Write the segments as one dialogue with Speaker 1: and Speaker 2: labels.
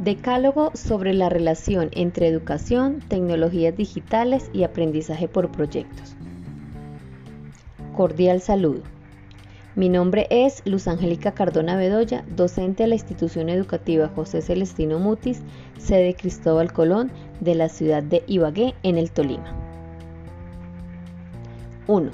Speaker 1: Decálogo sobre la relación entre educación, tecnologías digitales y aprendizaje por proyectos. Cordial saludo. Mi nombre es Luz Angélica Cardona Bedoya, docente de la institución educativa José Celestino Mutis, sede Cristóbal Colón, de la ciudad de Ibagué, en el Tolima. 1.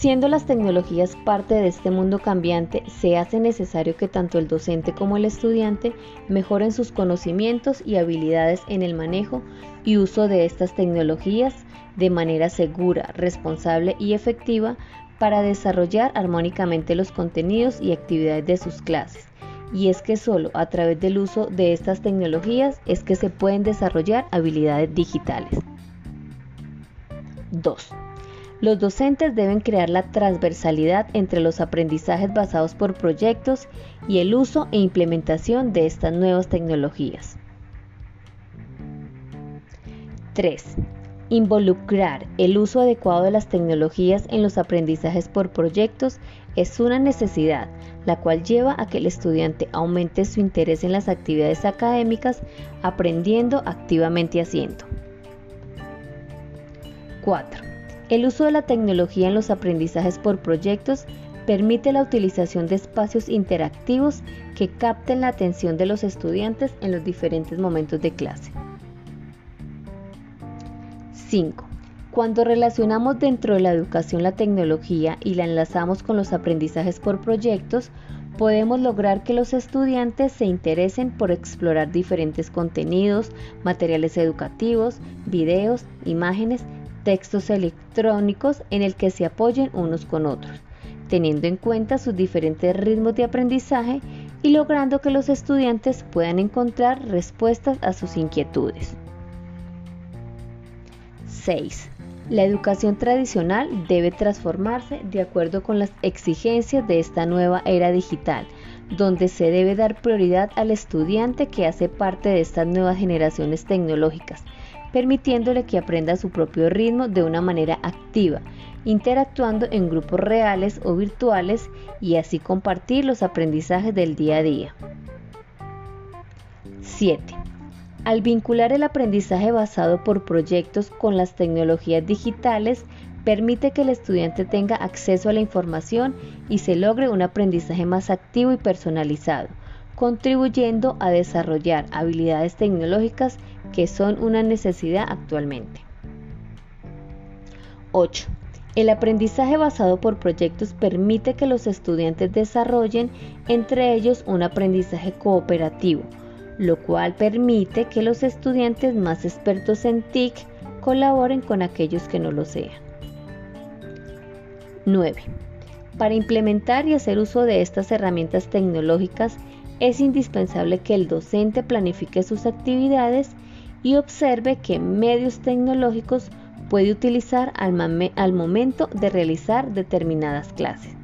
Speaker 1: Siendo las tecnologías parte de este mundo cambiante, se hace necesario que tanto el docente como el estudiante mejoren sus conocimientos y habilidades en el manejo y uso de estas tecnologías de manera segura, responsable y efectiva para desarrollar armónicamente los contenidos y actividades de sus clases. Y es que solo a través del uso de estas tecnologías es que se pueden desarrollar habilidades digitales. 2. Los docentes deben crear la transversalidad entre los aprendizajes basados por proyectos y el uso e implementación de estas nuevas tecnologías. 3. Involucrar el uso adecuado de las tecnologías en los aprendizajes por proyectos es una necesidad, la cual lleva a que el estudiante aumente su interés en las actividades académicas, aprendiendo activamente haciendo. 4. El uso de la tecnología en los aprendizajes por proyectos permite la utilización de espacios interactivos que capten la atención de los estudiantes en los diferentes momentos de clase. 5. Cuando relacionamos dentro de la educación la tecnología y la enlazamos con los aprendizajes por proyectos, podemos lograr que los estudiantes se interesen por explorar diferentes contenidos, materiales educativos, videos, imágenes textos electrónicos en el que se apoyen unos con otros, teniendo en cuenta sus diferentes ritmos de aprendizaje y logrando que los estudiantes puedan encontrar respuestas a sus inquietudes. 6. La educación tradicional debe transformarse de acuerdo con las exigencias de esta nueva era digital, donde se debe dar prioridad al estudiante que hace parte de estas nuevas generaciones tecnológicas, permitiéndole que aprenda su propio ritmo de una manera activa, interactuando en grupos reales o virtuales y así compartir los aprendizajes del día a día. 7. Al vincular el aprendizaje basado por proyectos con las tecnologías digitales, permite que el estudiante tenga acceso a la información y se logre un aprendizaje más activo y personalizado, contribuyendo a desarrollar habilidades tecnológicas que son una necesidad actualmente. 8. El aprendizaje basado por proyectos permite que los estudiantes desarrollen entre ellos un aprendizaje cooperativo, lo cual permite que los estudiantes más expertos en TIC colaboren con aquellos que no lo sean. 9. Para implementar y hacer uso de estas herramientas tecnológicas es indispensable que el docente planifique sus actividades y observe qué medios tecnológicos puede utilizar al, momento de realizar determinadas clases.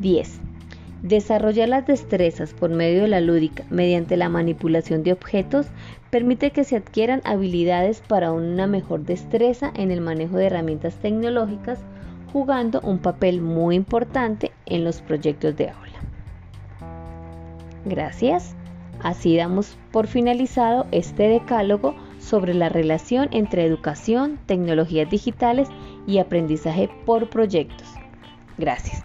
Speaker 1: 10. Desarrollar las destrezas por medio de la lúdica mediante la manipulación de objetos permite que se adquieran habilidades para una mejor destreza en el manejo de herramientas tecnológicas, jugando un papel muy importante en los proyectos de aula. Gracias. Así damos por finalizado este decálogo sobre la relación entre educación, tecnologías digitales y aprendizaje por proyectos. Gracias.